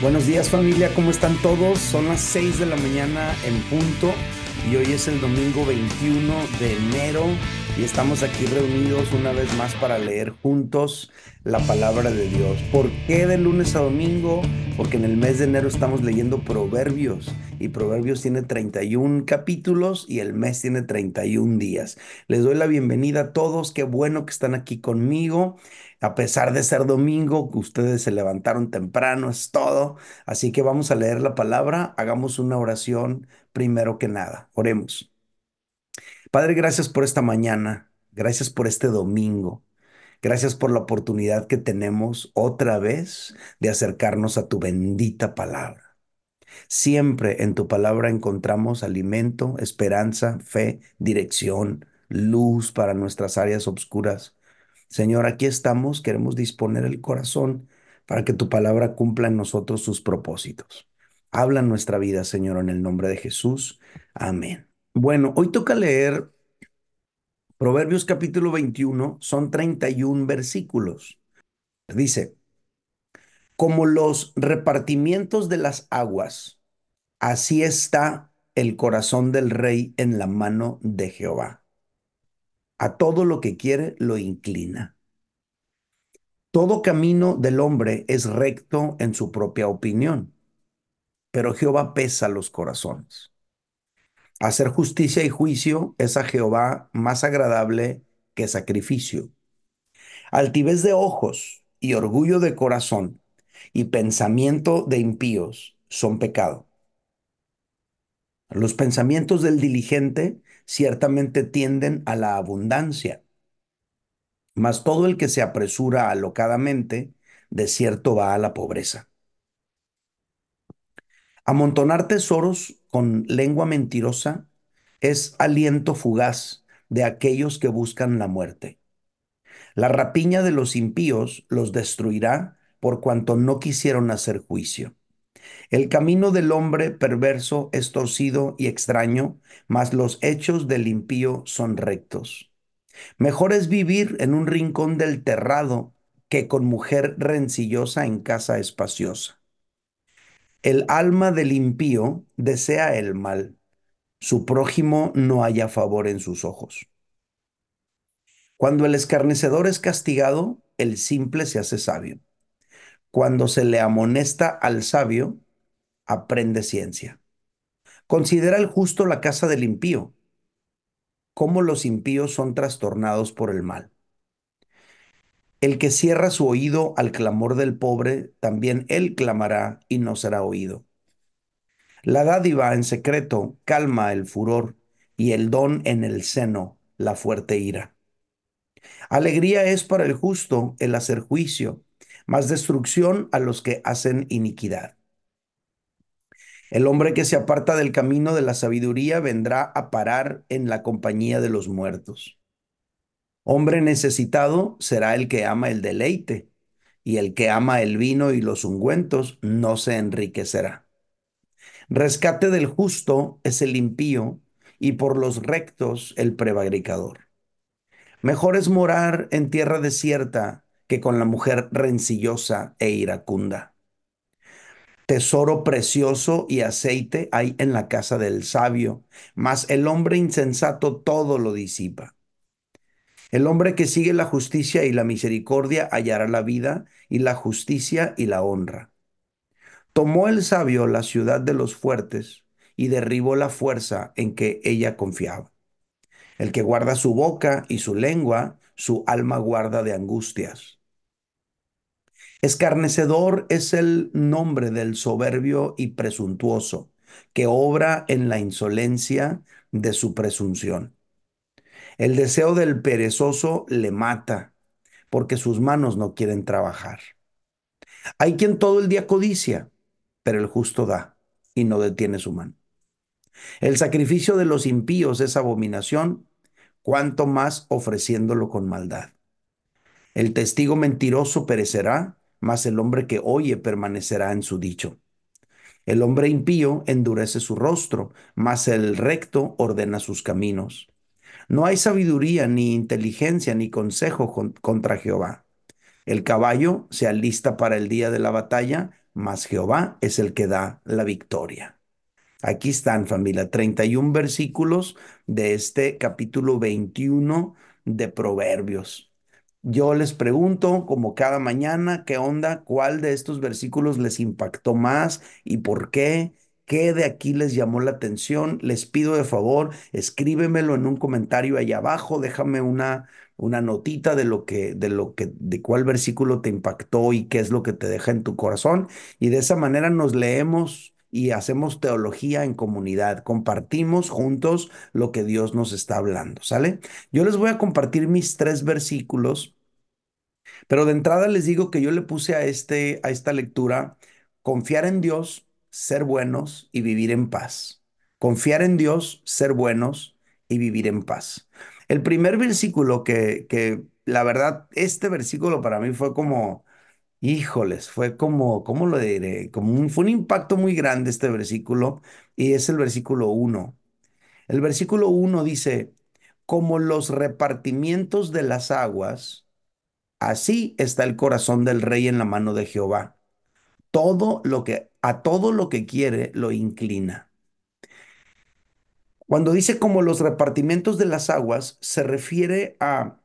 Buenos días familia, ¿cómo están todos? Son las 6 de la mañana en punto y hoy es el domingo 21 de enero y estamos aquí reunidos una vez más para leer juntos la palabra de Dios. ¿Por qué de lunes a domingo? Porque en el mes de enero estamos leyendo Proverbios y Proverbios tiene 31 capítulos y el mes tiene 31 días. Les doy la bienvenida a todos, qué bueno que están aquí conmigo a pesar de ser domingo, que ustedes se levantaron temprano, es todo. Así que vamos a leer la palabra, hagamos una oración primero que nada. Oremos. Padre, gracias por esta mañana, gracias por este domingo. Gracias por la oportunidad que tenemos otra vez de acercarnos a tu bendita palabra. Siempre en tu palabra encontramos alimento, esperanza, fe, dirección, luz para nuestras áreas oscuras. Señor, aquí estamos, queremos disponer el corazón para que tu palabra cumpla en nosotros sus propósitos. Habla en nuestra vida, Señor, en el nombre de Jesús. Amén. Bueno, hoy toca leer Proverbios capítulo 21, son 31 versículos. Dice, como los repartimientos de las aguas, así está el corazón del rey en la mano de Jehová a todo lo que quiere lo inclina. Todo camino del hombre es recto en su propia opinión, pero Jehová pesa los corazones. Hacer justicia y juicio es a Jehová más agradable que sacrificio. Altivez de ojos y orgullo de corazón y pensamiento de impíos son pecado. Los pensamientos del diligente ciertamente tienden a la abundancia, mas todo el que se apresura alocadamente, de cierto va a la pobreza. Amontonar tesoros con lengua mentirosa es aliento fugaz de aquellos que buscan la muerte. La rapiña de los impíos los destruirá por cuanto no quisieron hacer juicio. El camino del hombre perverso es torcido y extraño, mas los hechos del impío son rectos. Mejor es vivir en un rincón del terrado que con mujer rencillosa en casa espaciosa. El alma del impío desea el mal, su prójimo no haya favor en sus ojos. Cuando el escarnecedor es castigado, el simple se hace sabio. Cuando se le amonesta al sabio, aprende ciencia. Considera el justo la casa del impío, cómo los impíos son trastornados por el mal. El que cierra su oído al clamor del pobre, también él clamará y no será oído. La dádiva en secreto calma el furor y el don en el seno la fuerte ira. Alegría es para el justo el hacer juicio, más destrucción a los que hacen iniquidad. El hombre que se aparta del camino de la sabiduría vendrá a parar en la compañía de los muertos. Hombre necesitado será el que ama el deleite, y el que ama el vino y los ungüentos no se enriquecerá. Rescate del justo es el impío, y por los rectos el prevaricador. Mejor es morar en tierra desierta que con la mujer rencillosa e iracunda. Tesoro precioso y aceite hay en la casa del sabio, mas el hombre insensato todo lo disipa. El hombre que sigue la justicia y la misericordia hallará la vida y la justicia y la honra. Tomó el sabio la ciudad de los fuertes y derribó la fuerza en que ella confiaba. El que guarda su boca y su lengua, su alma guarda de angustias. Escarnecedor es el nombre del soberbio y presuntuoso, que obra en la insolencia de su presunción. El deseo del perezoso le mata, porque sus manos no quieren trabajar. Hay quien todo el día codicia, pero el justo da y no detiene su mano. El sacrificio de los impíos es abominación, cuanto más ofreciéndolo con maldad. El testigo mentiroso perecerá, mas el hombre que oye permanecerá en su dicho. El hombre impío endurece su rostro, mas el recto ordena sus caminos. No hay sabiduría, ni inteligencia, ni consejo contra Jehová. El caballo se alista para el día de la batalla, mas Jehová es el que da la victoria. Aquí están, familia, 31 versículos de este capítulo 21 de Proverbios. Yo les pregunto, como cada mañana, ¿qué onda? ¿Cuál de estos versículos les impactó más y por qué? ¿Qué de aquí les llamó la atención? Les pido de favor, escríbemelo en un comentario ahí abajo, déjame una, una notita de lo que, de lo que, de cuál versículo te impactó y qué es lo que te deja en tu corazón. Y de esa manera nos leemos y hacemos teología en comunidad, compartimos juntos lo que Dios nos está hablando, ¿sale? Yo les voy a compartir mis tres versículos, pero de entrada les digo que yo le puse a, este, a esta lectura confiar en Dios, ser buenos y vivir en paz. Confiar en Dios, ser buenos y vivir en paz. El primer versículo que, que la verdad, este versículo para mí fue como Híjoles, fue como, ¿cómo lo diré? Como un, fue un impacto muy grande este versículo y es el versículo uno. El versículo uno dice, como los repartimientos de las aguas, así está el corazón del rey en la mano de Jehová. Todo lo que, a todo lo que quiere lo inclina. Cuando dice como los repartimientos de las aguas, se refiere a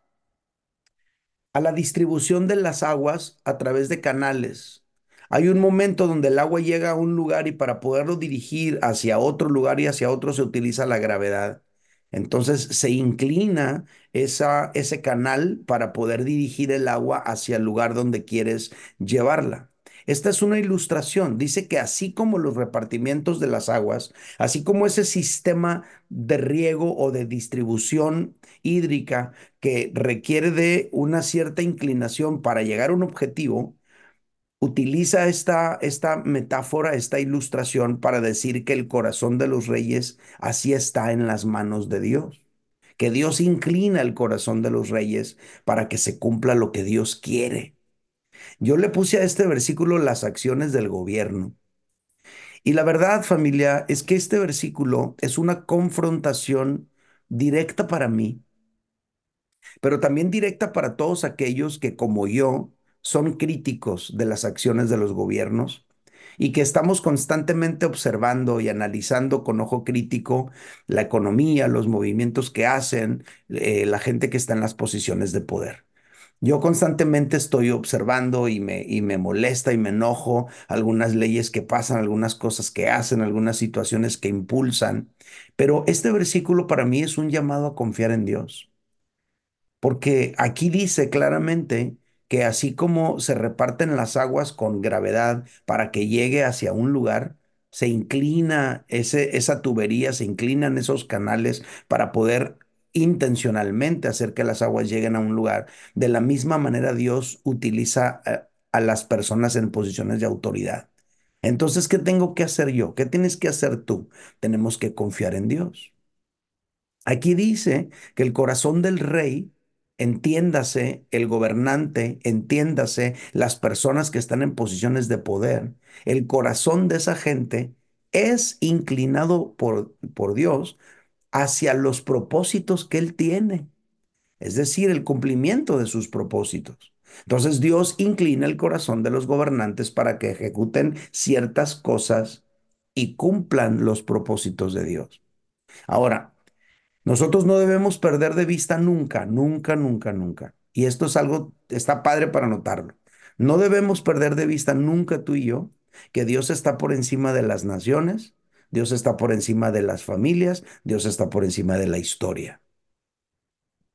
a la distribución de las aguas a través de canales. Hay un momento donde el agua llega a un lugar y para poderlo dirigir hacia otro lugar y hacia otro se utiliza la gravedad. Entonces se inclina ese canal para poder dirigir el agua hacia el lugar donde quieres llevarla. Esta es una ilustración. Dice que así como los repartimientos de las aguas, así como ese sistema de riego o de distribución hídrica que requiere de una cierta inclinación para llegar a un objetivo, utiliza esta, esta metáfora, esta ilustración para decir que el corazón de los reyes así está en las manos de Dios que Dios inclina el corazón de los reyes para que se cumpla lo que Dios quiere. Yo le puse a este versículo las acciones del gobierno. Y la verdad, familia, es que este versículo es una confrontación directa para mí, pero también directa para todos aquellos que, como yo, son críticos de las acciones de los gobiernos y que estamos constantemente observando y analizando con ojo crítico la economía, los movimientos que hacen, eh, la gente que está en las posiciones de poder. Yo constantemente estoy observando y me, y me molesta y me enojo algunas leyes que pasan, algunas cosas que hacen, algunas situaciones que impulsan. Pero este versículo para mí es un llamado a confiar en Dios. Porque aquí dice claramente que así como se reparten las aguas con gravedad para que llegue hacia un lugar, se inclina ese, esa tubería, se inclinan esos canales para poder intencionalmente hacer que las aguas lleguen a un lugar. De la misma manera Dios utiliza a, a las personas en posiciones de autoridad. Entonces, ¿qué tengo que hacer yo? ¿Qué tienes que hacer tú? Tenemos que confiar en Dios. Aquí dice que el corazón del rey, entiéndase el gobernante, entiéndase las personas que están en posiciones de poder, el corazón de esa gente es inclinado por, por Dios hacia los propósitos que Él tiene, es decir, el cumplimiento de sus propósitos. Entonces Dios inclina el corazón de los gobernantes para que ejecuten ciertas cosas y cumplan los propósitos de Dios. Ahora, nosotros no debemos perder de vista nunca, nunca, nunca, nunca. Y esto es algo, está padre para notarlo. No debemos perder de vista nunca tú y yo que Dios está por encima de las naciones, Dios está por encima de las familias, Dios está por encima de la historia.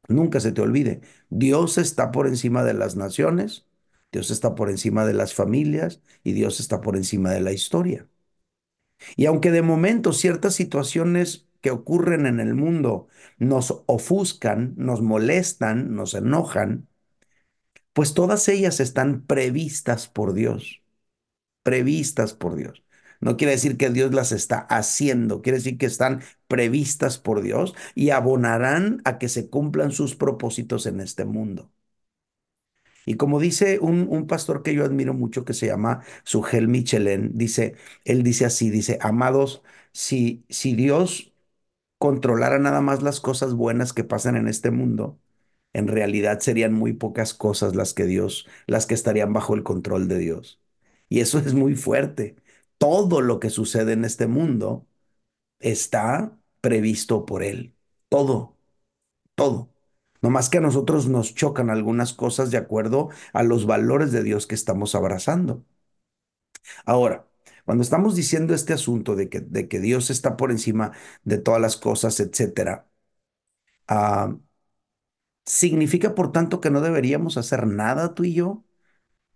Nunca se te olvide, Dios está por encima de las naciones, Dios está por encima de las familias y Dios está por encima de la historia. Y aunque de momento ciertas situaciones que ocurren en el mundo nos ofuscan, nos molestan, nos enojan, pues todas ellas están previstas por Dios, previstas por Dios. No quiere decir que Dios las está haciendo, quiere decir que están previstas por Dios y abonarán a que se cumplan sus propósitos en este mundo. Y como dice un, un pastor que yo admiro mucho que se llama Sugel Michelén, dice, él dice así, dice, amados, si, si Dios controlara nada más las cosas buenas que pasan en este mundo, en realidad serían muy pocas cosas las que Dios, las que estarían bajo el control de Dios. Y eso es muy fuerte. Todo lo que sucede en este mundo está previsto por Él. Todo, todo. No más que a nosotros nos chocan algunas cosas de acuerdo a los valores de Dios que estamos abrazando. Ahora, cuando estamos diciendo este asunto de que, Dios está por encima de todas las cosas, etcétera, ah, ¿significa por tanto que no deberíamos hacer nada tú y yo?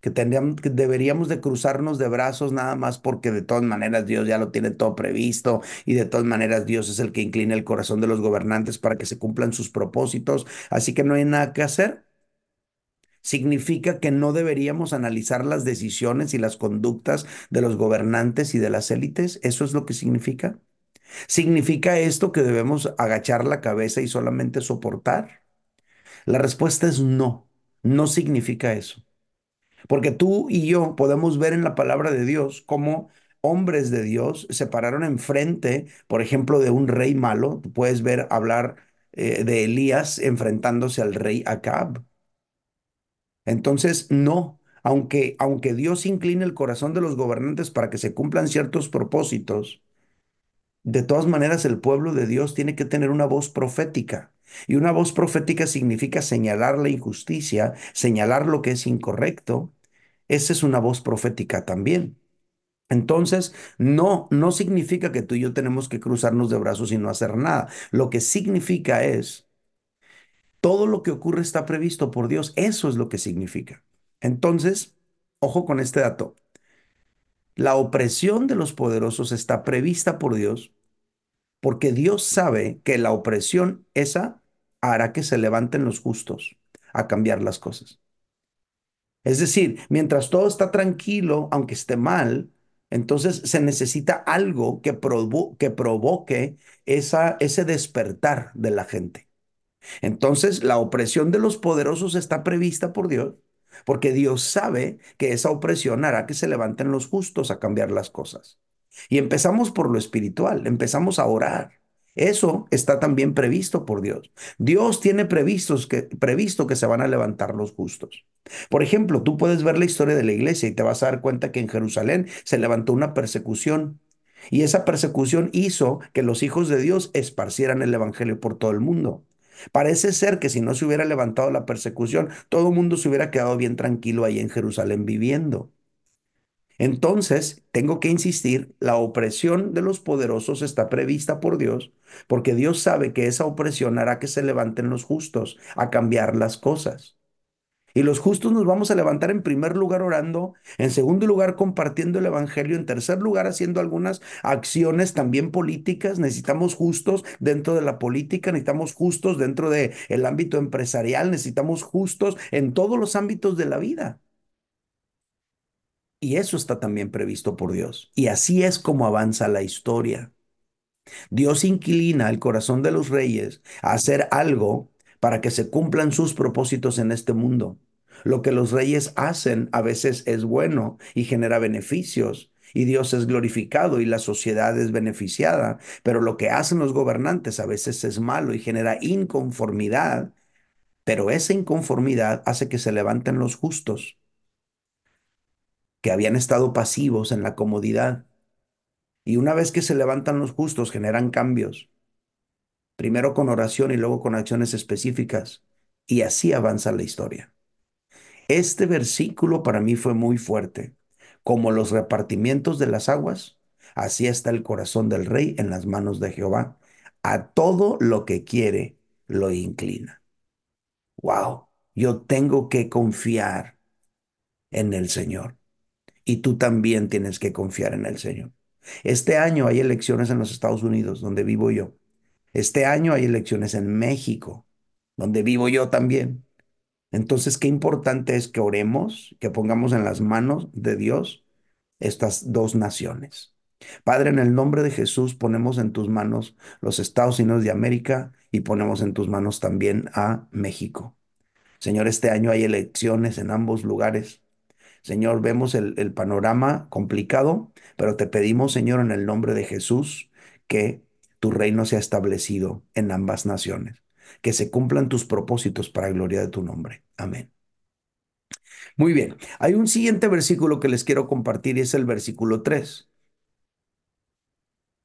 Que, tendríamos, que deberíamos de cruzarnos de brazos nada más porque de todas maneras Dios ya lo tiene todo previsto y de todas maneras Dios es el que inclina el corazón de los gobernantes para que se cumplan sus propósitos, así que no hay nada que hacer. Significa que no deberíamos analizar las decisiones y las conductas de los gobernantes y de las élites. ¿Eso es lo que significa? ¿Significa esto que debemos agachar la cabeza y solamente soportar? La respuesta es no, no significa eso. Porque tú y yo podemos ver en la palabra de Dios cómo hombres de Dios se pararon enfrente, por ejemplo, de un rey malo. Tú puedes ver hablar eh, de Elías enfrentándose al rey Acab. Entonces, no, aunque, aunque Dios incline el corazón de los gobernantes para que se cumplan ciertos propósitos, de todas maneras el pueblo de Dios tiene que tener una voz profética. Y una voz profética significa señalar la injusticia, señalar lo que es incorrecto. Esa es una voz profética también. Entonces, no, no significa que tú y yo tenemos que cruzarnos de brazos y no hacer nada. Lo que significa es, todo lo que ocurre está previsto por Dios. Eso es lo que significa. Entonces, ojo con este dato. La opresión de los poderosos está prevista por Dios porque Dios sabe que la opresión esa hará que se levanten los justos a cambiar las cosas. Es decir, mientras todo está tranquilo, aunque esté mal, entonces se necesita algo que, provo que provoque ese despertar de la gente. Entonces, la opresión de los poderosos está prevista por Dios, porque Dios sabe que esa opresión hará que se levanten los justos a cambiar las cosas. Y empezamos por lo espiritual, empezamos a orar. Eso está también previsto por Dios. Dios tiene previstos que, previsto que se van a levantar los justos. Por ejemplo, tú puedes ver la historia de la iglesia y te vas a dar cuenta que en Jerusalén se levantó una persecución y esa persecución hizo que los hijos de Dios esparcieran el evangelio por todo el mundo. Parece ser que si no se hubiera levantado la persecución, todo el mundo se hubiera quedado bien tranquilo ahí en Jerusalén viviendo. Entonces, tengo que insistir, la opresión de los poderosos está prevista por Dios, porque Dios sabe que esa opresión hará que se levanten los justos a cambiar las cosas. Y los justos nos vamos a levantar en primer lugar orando, en segundo lugar compartiendo el Evangelio, en tercer lugar haciendo algunas acciones también políticas. Necesitamos justos dentro de la política, necesitamos justos dentro del el ámbito empresarial, necesitamos justos en todos los ámbitos de la vida. Y eso está también previsto por Dios. Y así es como avanza la historia. Dios inclina el corazón de los reyes a hacer algo para que se cumplan sus propósitos en este mundo. Lo que los reyes hacen a veces es bueno y genera beneficios, y Dios es glorificado y la sociedad es beneficiada, pero lo que hacen los gobernantes a veces es malo y genera inconformidad, pero esa inconformidad hace que se levanten los justos que habían estado pasivos en la comodidad. Y una vez que se levantan los justos, generan cambios. Primero con oración y luego con acciones específicas. Y así avanza la historia. Este versículo para mí fue muy fuerte. Como los repartimientos de las aguas, así está el corazón del rey en las manos de Jehová. A todo lo que quiere lo inclina. Wow, yo tengo que confiar en el Señor y tú también tienes que confiar en el Señor. Este año hay elecciones en los Estados Unidos, donde vivo yo. Este año hay elecciones en México, donde vivo yo también. Entonces, qué importante es que oremos, que pongamos en las manos de Dios estas dos naciones. Padre, en el nombre de Jesús ponemos en tus manos los Estados Unidos de América y ponemos en tus manos también a México. Señor, este año hay elecciones en ambos lugares. Señor, vemos el, panorama complicado, pero te pedimos, Señor, en el nombre de Jesús, que tu reino sea establecido en ambas naciones, que se cumplan tus propósitos para gloria de tu nombre. Amén. Muy bien, hay un siguiente versículo que les quiero compartir y es el versículo 3.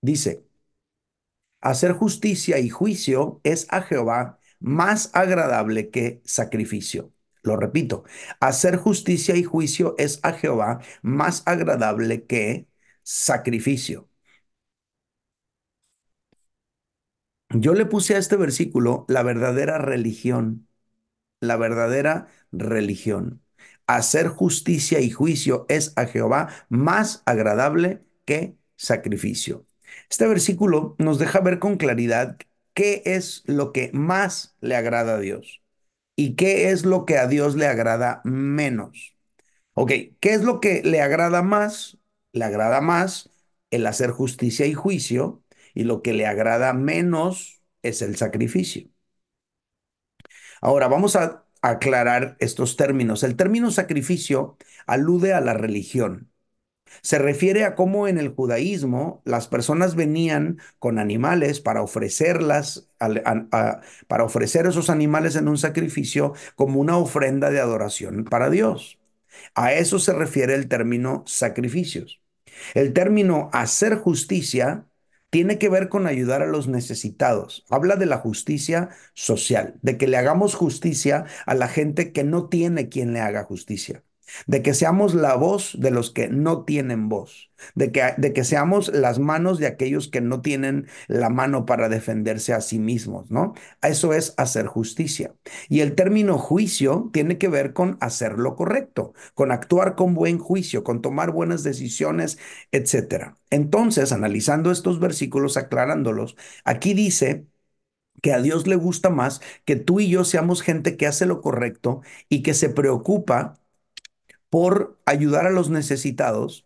Dice, hacer justicia y juicio es a Jehová más agradable que sacrificio. Lo repito, hacer justicia y juicio es a Jehová más agradable que sacrificio. Yo le puse a este versículo la verdadera religión, la verdadera religión. Hacer justicia y juicio es a Jehová más agradable que sacrificio. Este versículo nos deja ver con claridad qué es lo que más le agrada a Dios y qué es lo que a Dios le agrada menos. Ok, ¿qué es lo que le agrada más? Le agrada más el hacer justicia y juicio y lo que le agrada menos es el sacrificio. Ahora vamos a aclarar estos términos. El término sacrificio alude a la religión. Se refiere a cómo en el judaísmo las personas venían con animales para ofrecerlas, para ofrecer esos animales en un sacrificio como una ofrenda de adoración para Dios. A eso se refiere el término sacrificios. El término hacer justicia tiene que ver con ayudar a los necesitados. Habla de la justicia social, de que le hagamos justicia a la gente que no tiene quien le haga justicia de que seamos la voz de los que no tienen voz, de que, de que seamos las manos de aquellos que no tienen la mano para defenderse a sí mismos, ¿no? Eso es hacer justicia. Y el término juicio tiene que ver con hacer lo correcto, con actuar con buen juicio, con tomar buenas decisiones, etcétera. Entonces, analizando estos versículos, aclarándolos, aquí dice que a Dios le gusta más que tú y yo seamos gente que hace lo correcto y que se preocupa por ayudar a los necesitados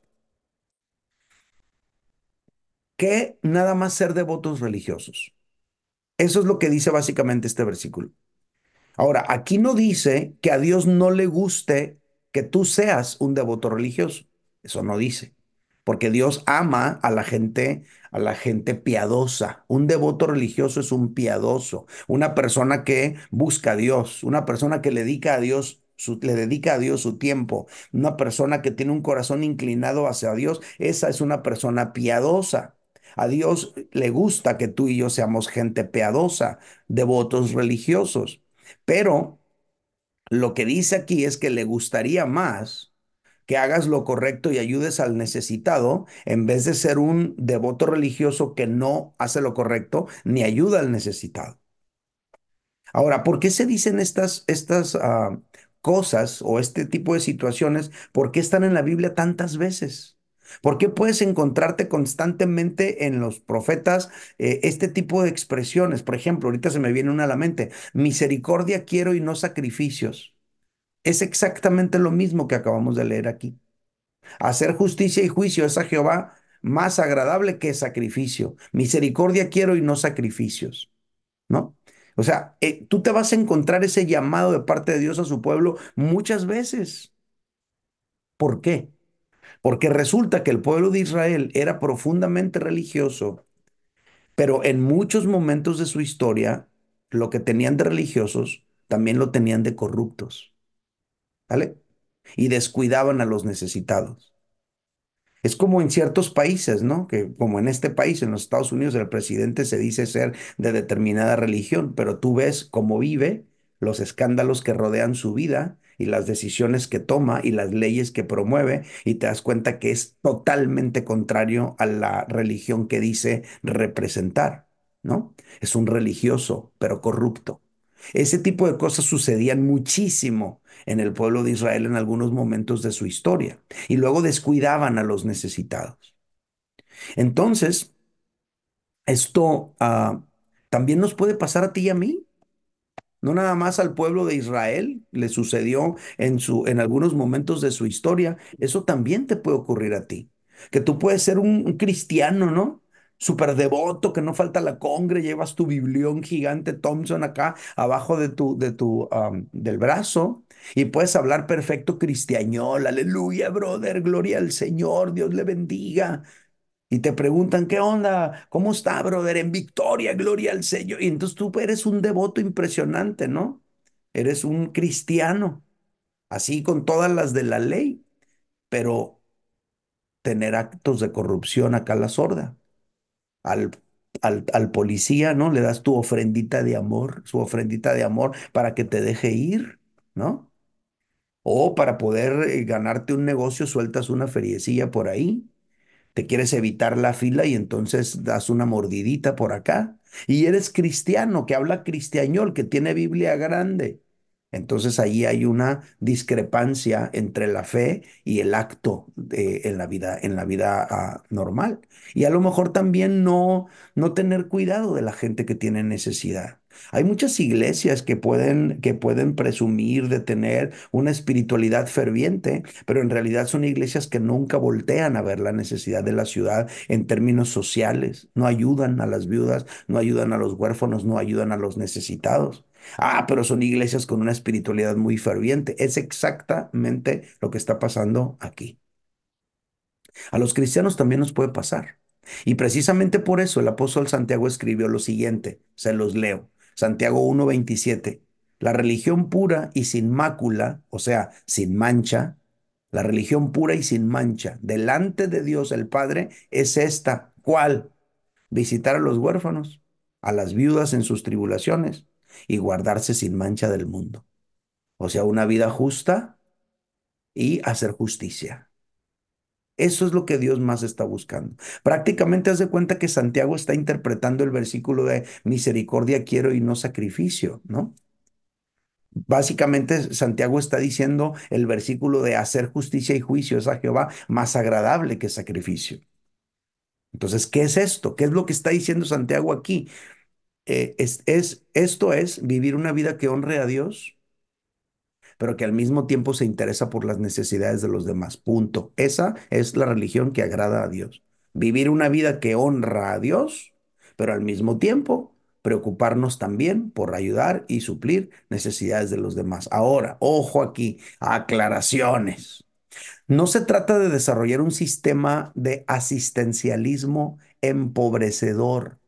que nada más ser devotos religiosos. Eso es lo que dice básicamente este versículo. Ahora, aquí no dice que a Dios no le guste que tú seas un devoto religioso. Eso no dice. Porque Dios ama a la gente, a la gente piadosa. Un devoto religioso es un piadoso, una persona que busca a Dios, una persona que le dedica a Dios le dedica a Dios su tiempo, una persona que tiene un corazón inclinado hacia Dios, esa es una persona piadosa. A Dios le gusta que tú y yo seamos gente piadosa, devotos religiosos. Pero lo que dice aquí es que le gustaría más que hagas lo correcto y ayudes al necesitado en vez de ser un devoto religioso que no hace lo correcto ni ayuda al necesitado. Ahora, ¿por qué se dicen estas, estas uh, cosas o este tipo de situaciones, ¿por qué están en la Biblia tantas veces? ¿Por qué puedes encontrarte constantemente en los profetas eh, este tipo de expresiones? Por ejemplo, ahorita se me viene una a la mente, misericordia quiero y no sacrificios. Es exactamente lo mismo que acabamos de leer aquí. Hacer justicia y juicio es a Jehová más agradable que sacrificio. Misericordia quiero y no sacrificios. ¿No? O sea, eh, tú te vas a encontrar ese llamado de parte de Dios a su pueblo muchas veces. ¿Por qué? Porque resulta que el pueblo de Israel era profundamente religioso, pero en muchos momentos de su historia, lo que tenían de religiosos también lo tenían de corruptos. ¿Vale? Y descuidaban a los necesitados. Es como en ciertos países, ¿no? Que como en este país, en los Estados Unidos, el presidente se dice ser de determinada religión, pero tú ves cómo vive, los escándalos que rodean su vida y las decisiones que toma y las leyes que promueve y te das cuenta que es totalmente contrario a la religión que dice representar, ¿no? Es un religioso, pero corrupto. Ese tipo de cosas sucedían muchísimo en el pueblo de Israel en algunos momentos de su historia y luego descuidaban a los necesitados. Entonces, esto ah, también nos puede pasar a ti y a mí. No nada más al pueblo de Israel le sucedió en, su, en algunos momentos de su historia, eso también te puede ocurrir a ti. Que tú puedes ser un cristiano, ¿no? Súper devoto, que no falta la congre, llevas tu biblión gigante Thompson acá abajo de tu, de tu, del brazo y puedes hablar perfecto cristiañol, aleluya, brother, gloria al Señor, Dios le bendiga. Y te preguntan, ¿qué onda? ¿Cómo está, brother? En victoria, gloria al Señor. Y entonces tú eres un devoto impresionante, ¿no? Eres un cristiano. así con todas las de la ley, pero tener actos de corrupción acá a la sorda. Al, al, al policía, ¿no? Le das tu ofrendita de amor, su ofrendita de amor para que te deje ir, ¿no? O para poder eh, ganarte un negocio, sueltas una feriecilla por ahí te quieres evitar la fila y entonces das una mordidita por acá. Y eres cristiano, que habla cristiañol, que tiene Biblia grande. Entonces ahí hay una discrepancia entre la fe y el acto en la vida, en la vida ah, normal. Y a lo mejor también no, no tener cuidado de la gente que tiene necesidad. Hay muchas iglesias que pueden, que pueden presumir de tener una espiritualidad ferviente, pero en realidad son iglesias que nunca voltean a ver la necesidad de la ciudad en términos sociales. No ayudan a las viudas, no ayudan a los huérfanos, no ayudan a los necesitados. Ah, pero son iglesias con una espiritualidad muy ferviente. Es exactamente lo que está pasando aquí. A los cristianos también nos puede pasar. Y precisamente por eso el apóstol Santiago escribió lo siguiente, se los leo. Santiago 1:27. La religión pura y sin mácula, o sea, sin mancha, la religión pura y sin mancha, delante de Dios el Padre, es esta. ¿Cuál? Visitar a los huérfanos, a las viudas en sus tribulaciones y guardarse sin mancha del mundo. O sea, una vida justa y hacer justicia. Eso es lo que Dios más está buscando. Prácticamente haz de cuenta que Santiago está interpretando el versículo de misericordia quiero y no sacrificio, ¿no? Básicamente Santiago está diciendo el versículo de hacer justicia y juicio es a Jehová más agradable que sacrificio. Entonces, ¿qué es esto? ¿Qué es lo que está diciendo Santiago aquí? Eh, es, es, esto es vivir una vida que honre a Dios pero que al mismo tiempo se interesa por las necesidades de los demás. Punto. Esa es la religión que agrada a Dios. Vivir una vida que honra a Dios, pero al mismo tiempo preocuparnos también por ayudar y suplir necesidades de los demás. Ahora, ojo aquí, aclaraciones. No se trata de desarrollar un sistema de asistencialismo empobrecedor.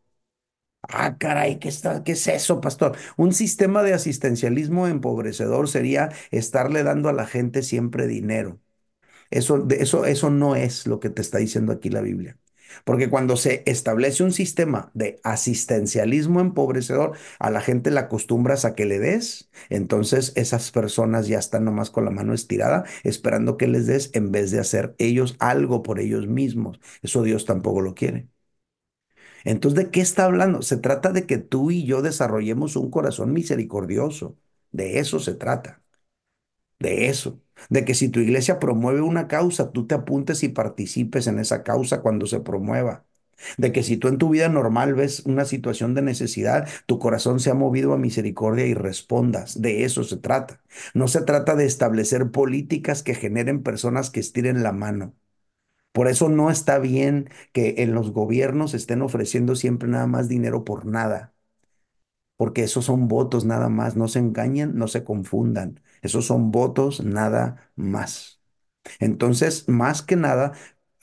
Ah, caray, ¿qué está, qué es eso, pastor? Un sistema de asistencialismo empobrecedor sería estarle dando a la gente siempre dinero. Eso, eso, eso no es lo que te está diciendo aquí la Biblia. Porque cuando se establece un sistema de asistencialismo empobrecedor, a la gente la acostumbras a que le des, entonces esas personas ya están nomás con la mano estirada, esperando que les des en vez de hacer ellos algo por ellos mismos. Eso Dios tampoco lo quiere. Entonces, ¿de qué está hablando? Se trata de que tú y yo desarrollemos un corazón misericordioso. De eso se trata. De eso. De que si tu iglesia promueve una causa, tú te apuntes y participes en esa causa cuando se promueva. De que si tú en tu vida normal ves una situación de necesidad, tu corazón se ha movido a misericordia y respondas. De eso se trata. No se trata de establecer políticas que generen personas que estiren la mano. Por eso no está bien que en los gobiernos estén ofreciendo siempre nada más dinero por nada, porque esos son votos nada más, no se engañen, no se confundan, esos son votos nada más. Entonces, más que nada,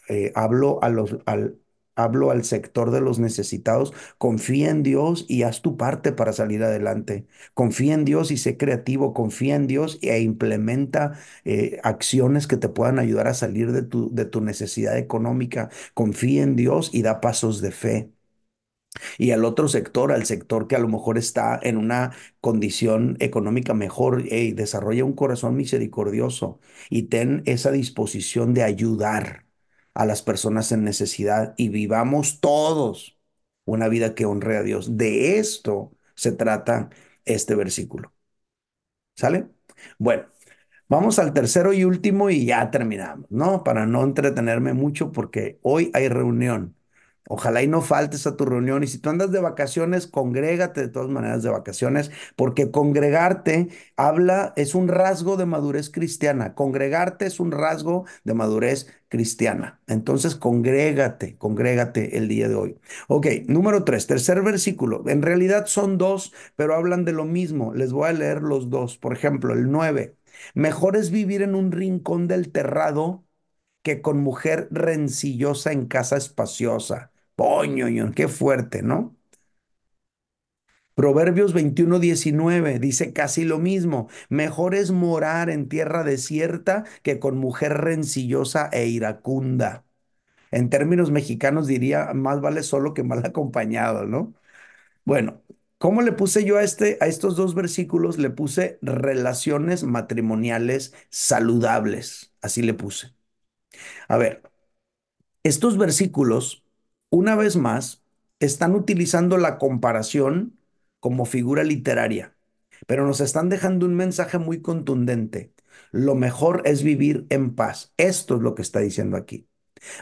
eh, hablo a los, al, hablo al sector de los necesitados, confía en Dios y haz tu parte para salir adelante. Confía en Dios y sé creativo, confía en Dios e implementa eh, acciones que te puedan ayudar a salir de tu, de tu necesidad económica. Confía en Dios y da pasos de fe. Y al otro sector, al sector que a lo mejor está en una condición económica mejor, hey, desarrolla un corazón misericordioso y ten esa disposición de ayudar a las personas en necesidad y vivamos todos una vida que honre a Dios. De esto se trata este versículo. ¿Sale? Bueno. Vamos al tercero y último y ya terminamos, ¿no? Para no entretenerme mucho porque hoy hay reunión. Ojalá y no faltes a tu reunión. Y si tú andas de vacaciones, congrégate de todas maneras de vacaciones, porque congregarte habla, es un rasgo de madurez cristiana. Congregarte es un rasgo de madurez cristiana. Entonces, congrégate, congrégate el día de hoy. Ok, número tres, tercer versículo. En realidad son dos, pero hablan de lo mismo. Les voy a leer los dos. Por ejemplo, el nueve. Mejor es vivir en un rincón del terrado que con mujer rencillosa en casa espaciosa. Poño, qué fuerte, ¿no? Proverbios 21, 19 dice casi lo mismo. Mejor es morar en tierra desierta que con mujer rencillosa e iracunda. En términos mexicanos diría, más vale solo que mal acompañado, ¿no? Bueno, ¿cómo le puse yo a, este, a estos dos versículos? Le puse relaciones matrimoniales saludables. Así le puse. A ver, estos versículos, una vez más, están utilizando la comparación como figura literaria, pero nos están dejando un mensaje muy contundente. Lo mejor es vivir en paz. Esto es lo que está diciendo aquí.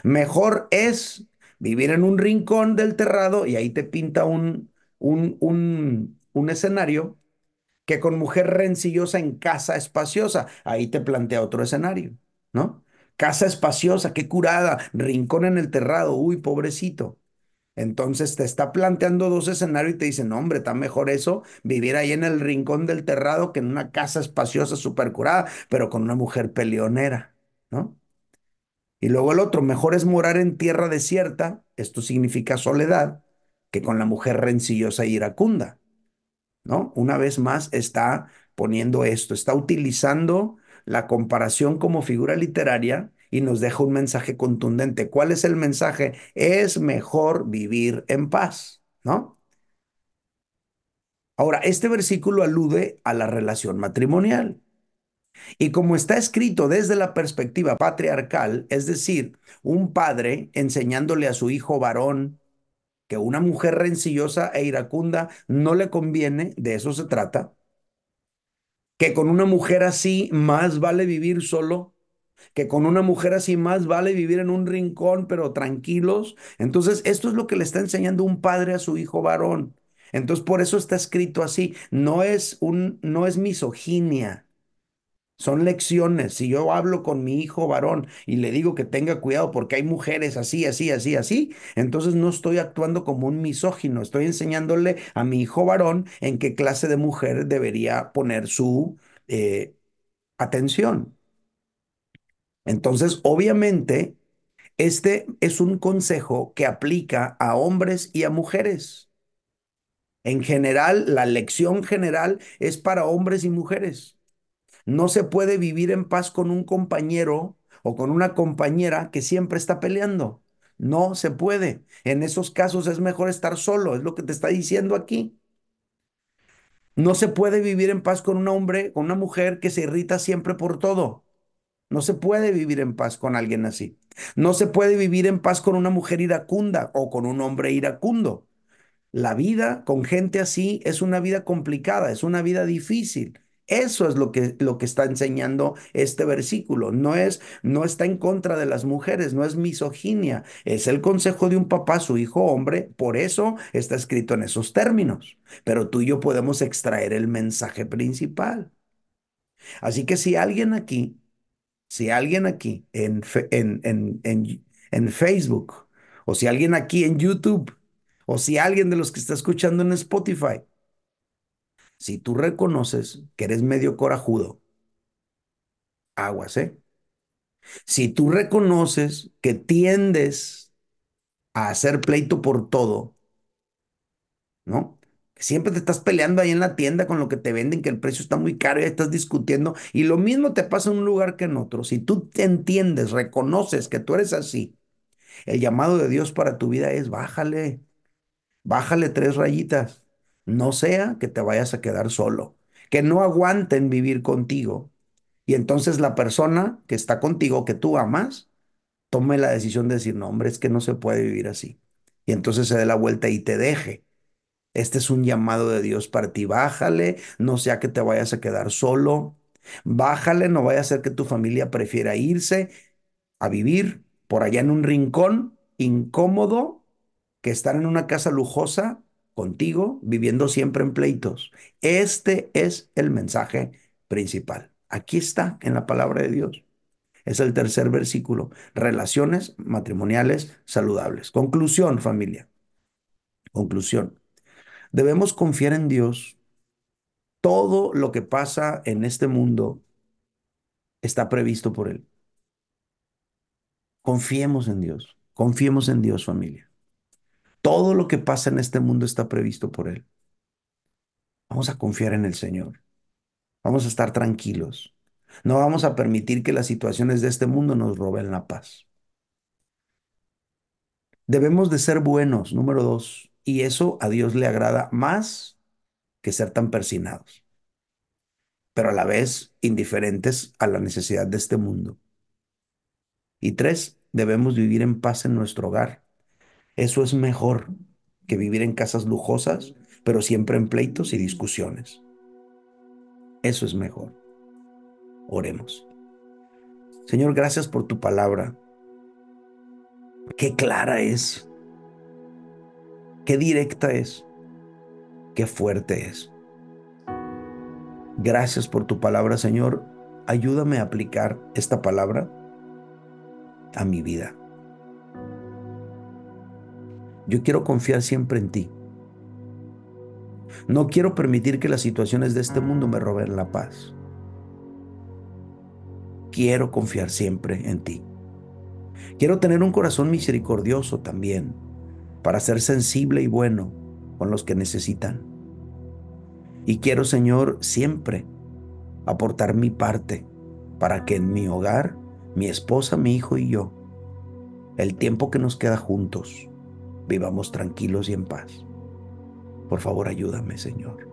Mejor es vivir en un rincón del terrado y ahí te pinta un, un, un, escenario que con mujer rencillosa en casa espaciosa. Ahí te plantea otro escenario, ¿no? Casa espaciosa, qué curada, rincón en el terrado, uy, pobrecito. Entonces te está planteando dos escenarios y te dicen, hombre, está mejor eso, vivir ahí en el rincón del terrado que en una casa espaciosa, súper curada, pero con una mujer peleonera, ¿no? Y luego el otro, mejor es morar en tierra desierta, esto significa soledad, que con la mujer rencillosa e iracunda, ¿no? Una vez más está poniendo esto, está utilizando la comparación como figura literaria y nos deja un mensaje contundente. ¿Cuál es el mensaje? Es mejor vivir en paz, ¿no? Ahora, este versículo alude a la relación matrimonial. Y como está escrito desde la perspectiva patriarcal, es decir, un padre enseñándole a su hijo varón que una mujer rencillosa e iracunda no le conviene, de eso se trata, que con una mujer así más vale vivir solo, que con una mujer así más vale vivir en un rincón, pero tranquilos. Entonces, esto es lo que le está enseñando un padre a su hijo varón. Entonces, por eso está escrito así. No es un, no es misoginia. Son lecciones. Si yo hablo con mi hijo varón y le digo que tenga cuidado porque hay mujeres así, así, así, así, entonces no estoy actuando como un misógino. Estoy enseñándole a mi hijo varón en qué clase de mujer debería poner su eh, atención. Entonces, obviamente, este es un consejo que aplica a hombres y a mujeres. En general, la lección general es para hombres y mujeres. No se puede vivir en paz con un compañero o con una compañera que siempre está peleando. No se puede. En esos casos es mejor estar solo, es lo que te está diciendo aquí. No se puede vivir en paz con un hombre, con una mujer que se irrita siempre por todo. No se puede vivir en paz con alguien así. No se puede vivir en paz con una mujer iracunda o con un hombre iracundo. La vida con gente así es una vida complicada, es una vida difícil. Eso es lo que, lo que está enseñando este versículo. No es, no está en contra de las mujeres, no es misoginia. Es el consejo de un papá a su hijo hombre. Por eso está escrito en esos términos. Pero tú y yo podemos extraer el mensaje principal. Así que si alguien aquí, si alguien aquí en, en, en, en, en Facebook, o si alguien aquí en YouTube, o si alguien de los que está escuchando en Spotify, si tú reconoces que eres medio corajudo, aguas, ¿eh? Si tú reconoces que tiendes a hacer pleito por todo, ¿no? Siempre te estás peleando ahí en la tienda con lo que te venden, que el precio está muy caro y estás discutiendo, y lo mismo te pasa en un lugar que en otro. Si tú te entiendes, reconoces que tú eres así, el llamado de Dios para tu vida es bájale, bájale tres rayitas. No sea que te vayas a quedar solo, que no aguanten vivir contigo. Y entonces la persona que está contigo, que tú amas, tome la decisión de decir, no, hombre, es que no se puede vivir así. Y entonces se dé la vuelta y te deje. Este es un llamado de Dios para ti. Bájale, no sea que te vayas a quedar solo. Bájale, no vaya a ser que tu familia prefiera irse a vivir por allá en un rincón incómodo que estar en una casa lujosa contigo, viviendo siempre en pleitos. Este es el mensaje principal. Aquí está en la palabra de Dios. Es el tercer versículo. Relaciones matrimoniales saludables. Conclusión, familia. Conclusión. Debemos confiar en Dios. Todo lo que pasa en este mundo está previsto por Él. Confiemos en Dios. Confiemos en Dios, familia. Todo lo que pasa en este mundo está previsto por Él. Vamos a confiar en el Señor. Vamos a estar tranquilos. No vamos a permitir que las situaciones de este mundo nos roben la paz. Debemos de ser buenos, número dos, y eso a Dios le agrada más que ser tan persinados, pero a la vez indiferentes a la necesidad de este mundo. Y tres, debemos vivir en paz en nuestro hogar. Eso es mejor que vivir en casas lujosas, pero siempre en pleitos y discusiones. Eso es mejor. Oremos. Señor, gracias por tu palabra. Qué clara es. Qué directa es. Qué fuerte es. Gracias por tu palabra, Señor. Ayúdame a aplicar esta palabra a mi vida. Yo quiero confiar siempre en ti. No quiero permitir que las situaciones de este mundo me roben la paz. Quiero confiar siempre en ti. Quiero tener un corazón misericordioso también, para ser sensible y bueno con los que necesitan. Y quiero, Señor, siempre aportar mi parte para que en mi hogar, mi esposa, mi hijo y yo, el tiempo que nos queda juntos, vivamos tranquilos y en paz. Por favor, ayúdame, Señor.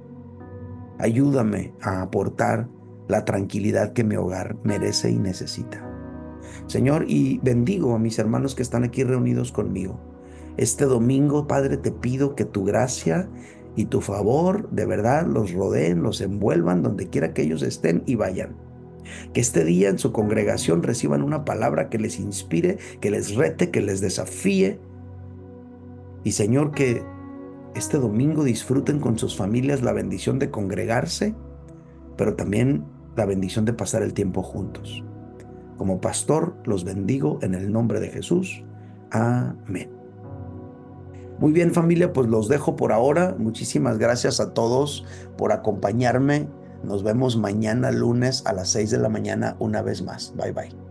Ayúdame a aportar la tranquilidad que mi hogar merece y necesita. Señor, y bendigo a mis hermanos que están aquí reunidos conmigo. Este domingo, Padre, te pido que tu gracia y tu favor de verdad los rodeen, los envuelvan donde quiera que ellos estén y vayan. Que este día en su congregación reciban una palabra que les inspire, que les rete, que les desafíe. Y Señor, que este domingo disfruten con sus familias la bendición de congregarse, pero también la bendición de pasar el tiempo juntos. Como pastor, los bendigo en el nombre de Jesús. Amén. Muy bien familia, pues los dejo por ahora. Muchísimas gracias a todos por acompañarme. Nos vemos mañana lunes a las 6 de la mañana una vez más. Bye bye.